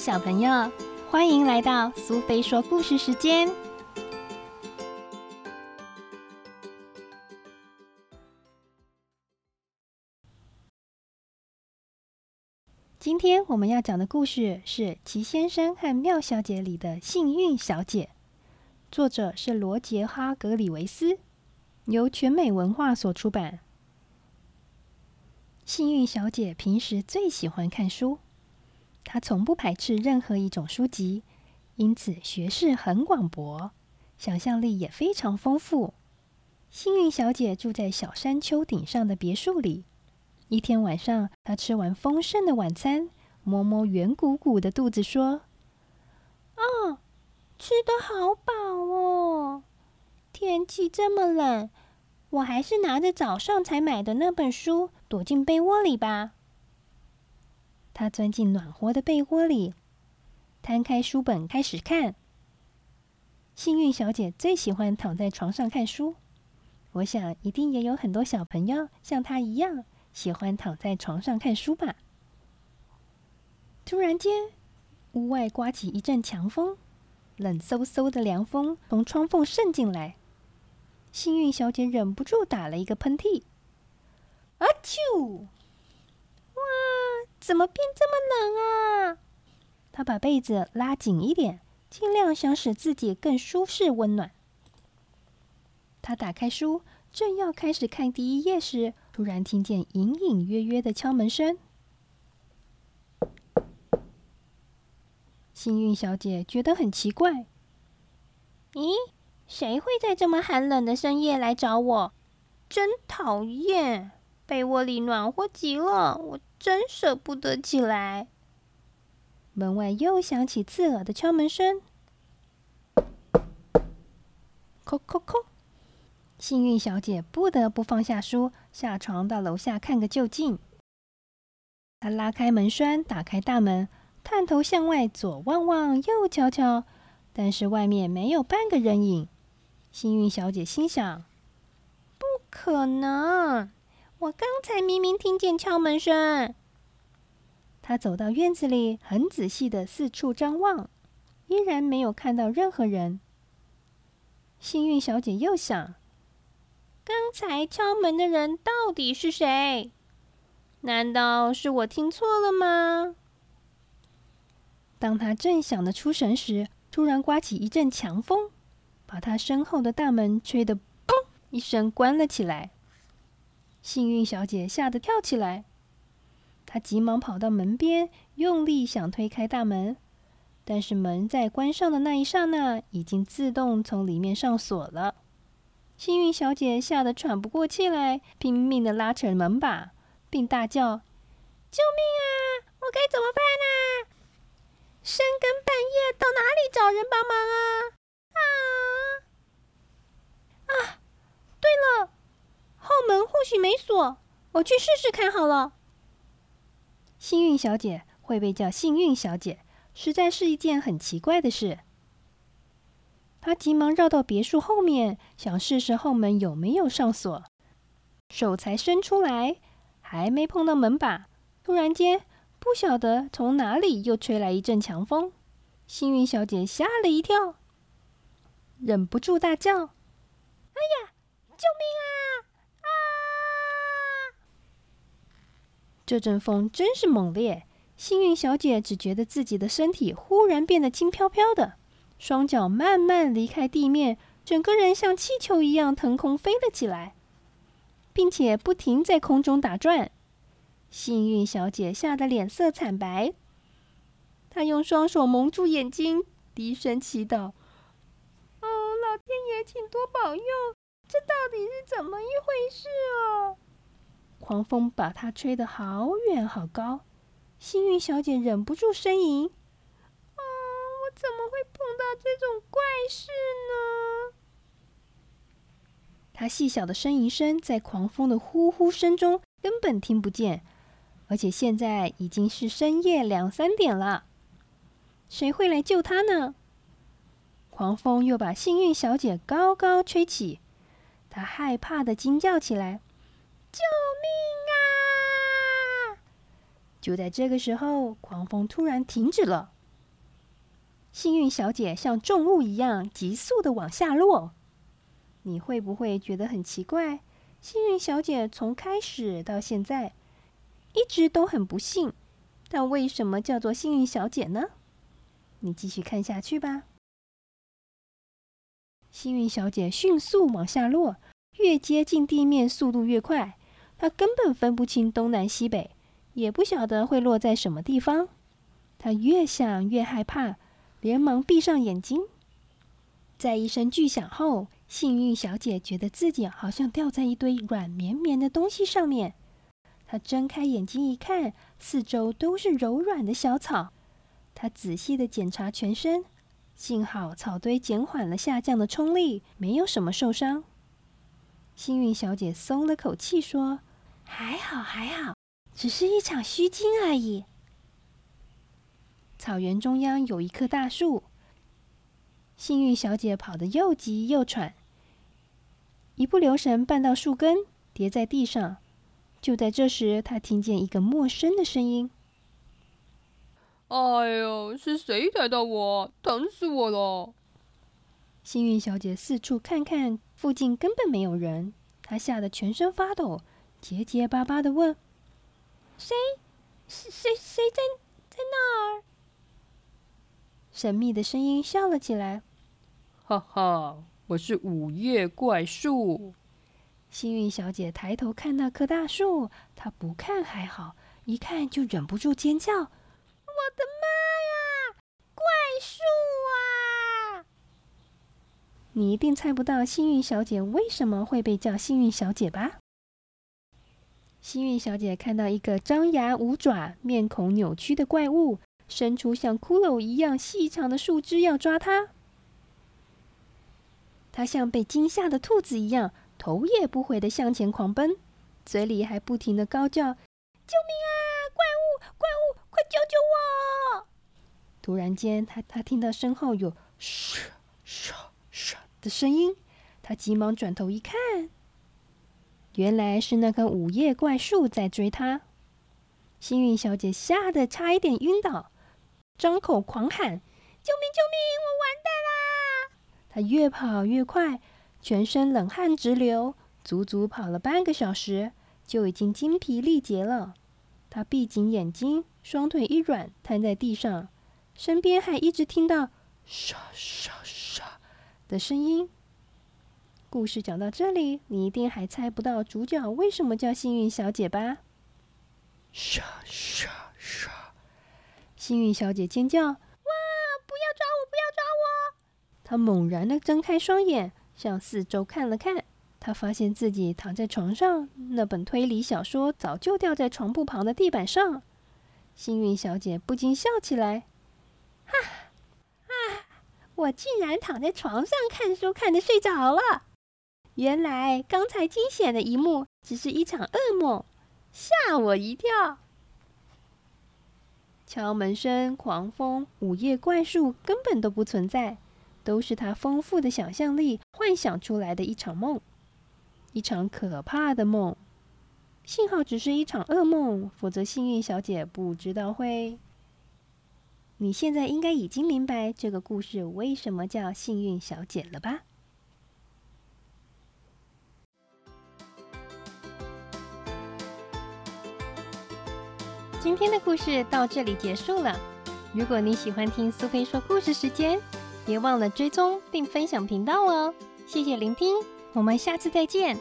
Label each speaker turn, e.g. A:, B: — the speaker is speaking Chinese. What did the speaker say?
A: 小朋友，欢迎来到苏菲说故事时间。今天我们要讲的故事是《齐先生和妙小姐》里的幸运小姐，作者是罗杰·哈格里维斯，由全美文化所出版。幸运小姐平时最喜欢看书，他从不排斥任何一种书籍，因此学识很广博，想象力也非常丰富。幸运小姐住在小山丘顶上的别墅里。一天晚上，她吃完丰盛的晚餐，摸摸圆鼓鼓的肚子，说：“哦，吃的好饱哦！天气这么冷，我还是拿着早上才买的那本书，躲进被窝里吧。”她钻进暖和的被窝里，摊开书本开始看。幸运小姐最喜欢躺在床上看书，我想一定也有很多小朋友像她一样。喜欢躺在床上看书吧。突然间，屋外刮起一阵强风，冷飕飕的凉风从窗缝渗进来。幸运小姐忍不住打了一个喷嚏。啊啾！怎么变这么冷啊？她把被子拉紧一点，尽量想使自己更舒适温暖。她打开书。正要开始看第一页时，突然听见隐隐约约的敲门声。幸运小姐觉得很奇怪：“咦，谁会在这么寒冷的深夜来找我？真讨厌！被窝里暖和极了，我真舍不得起来。”门外又响起刺耳的敲门声：“叩叩叩。”幸运小姐不得不放下书，下床到楼下看个究竟。她拉开门栓，打开大门，探头向外左望望，右瞧瞧，但是外面没有半个人影。幸运小姐心想：“不可能！我刚才明明听见敲门声。”她走到院子里，很仔细的四处张望，依然没有看到任何人。幸运小姐又想。刚才敲门的人到底是谁？难道是我听错了吗？当他正想得出神时，突然刮起一阵强风，把他身后的大门吹得“砰”一声关了起来。幸运小姐吓得跳起来，他急忙跑到门边，用力想推开大门，但是门在关上的那一刹那，已经自动从里面上锁了。幸运小姐吓得喘不过气来，拼命的拉扯门把，并大叫：“救命啊！我该怎么办啊？深更半夜到哪里找人帮忙啊？啊啊！对了，后门或许没锁，我去试试看好了。”幸运小姐会被叫幸运小姐，实在是一件很奇怪的事。他急忙绕到别墅后面，想试试后门有没有上锁。手才伸出来，还没碰到门把，突然间，不晓得从哪里又吹来一阵强风。幸运小姐吓了一跳，忍不住大叫：“哎呀，救命啊！啊！”这阵风真是猛烈，幸运小姐只觉得自己的身体忽然变得轻飘飘的。双脚慢慢离开地面，整个人像气球一样腾空飞了起来，并且不停在空中打转。幸运小姐吓得脸色惨白，她用双手蒙住眼睛，低声祈祷：“哦，老天爷，请多保佑！这到底是怎么一回事啊？”狂风把她吹得好远好高，幸运小姐忍不住呻吟。啊，我怎么会碰到这种怪事呢？她细小的呻吟声在狂风的呼呼声中根本听不见，而且现在已经是深夜两三点了，谁会来救她呢？狂风又把幸运小姐高高吹起，她害怕的惊叫起来：“救命啊！”就在这个时候，狂风突然停止了。幸运小姐像重物一样急速的往下落。你会不会觉得很奇怪？幸运小姐从开始到现在一直都很不幸，但为什么叫做幸运小姐呢？你继续看下去吧。幸运小姐迅速往下落，越接近地面速度越快。她根本分不清东南西北，也不晓得会落在什么地方。她越想越害怕，连忙闭上眼睛。在一声巨响后，幸运小姐觉得自己好像掉在一堆软绵绵的东西上面。她睁开眼睛一看，四周都是柔软的小草。她仔细的检查全身。幸好草堆减缓了下降的冲力，没有什么受伤。幸运小姐松了口气，说：“还好，还好，只是一场虚惊而已。”草原中央有一棵大树，幸运小姐跑得又急又喘，一不留神绊到树根，跌在地上。就在这时，她听见一个陌生的声音。
B: 哎呦，是谁踩到我？疼死我了！
A: 幸运小姐四处看看，附近根本没有人，她吓得全身发抖，结结巴巴的问：“谁？谁？谁？谁在在那儿？”神秘的声音笑了起来：“
B: 哈哈，我是午夜怪树。”
A: 幸运小姐抬头看那棵大树，她不看还好，一看就忍不住尖叫。我的妈呀！怪树啊！你一定猜不到幸运小姐为什么会被叫幸运小姐吧？幸运小姐看到一个张牙舞爪、面孔扭曲的怪物，伸出像骷髅一样细长的树枝要抓她。她像被惊吓的兔子一样，头也不回的向前狂奔，嘴里还不停的高叫：“救命啊！怪物！怪物！”快救救我！突然间，他他听到身后有“唰唰唰”的声音，他急忙转头一看，原来是那棵午夜怪树在追他。幸运小姐吓得差一点晕倒，张口狂喊：“救命！救命！我完蛋啦！”她越跑越快，全身冷汗直流，足足跑了半个小时，就已经精疲力竭了。她闭紧眼睛。双腿一软，瘫在地上，身边还一直听到“沙沙沙”的声音。故事讲到这里，你一定还猜不到主角为什么叫幸运小姐吧？沙沙沙！幸运小姐尖叫：“哇！不要抓我！不要抓我！”她猛然的睁开双眼，向四周看了看，她发现自己躺在床上，那本推理小说早就掉在床铺旁的地板上。幸运小姐不禁笑起来：“哈，啊！我竟然躺在床上看书，看的睡着了。原来刚才惊险的一幕只是一场噩梦，吓我一跳。敲门声、狂风、午夜怪树根本都不存在，都是他丰富的想象力幻想出来的一场梦，一场可怕的梦。”幸好只是一场噩梦，否则幸运小姐不知道会。你现在应该已经明白这个故事为什么叫幸运小姐了吧？今天的故事到这里结束了。如果你喜欢听苏菲说故事时间，别忘了追踪并分享频道哦。谢谢聆听，我们下次再见。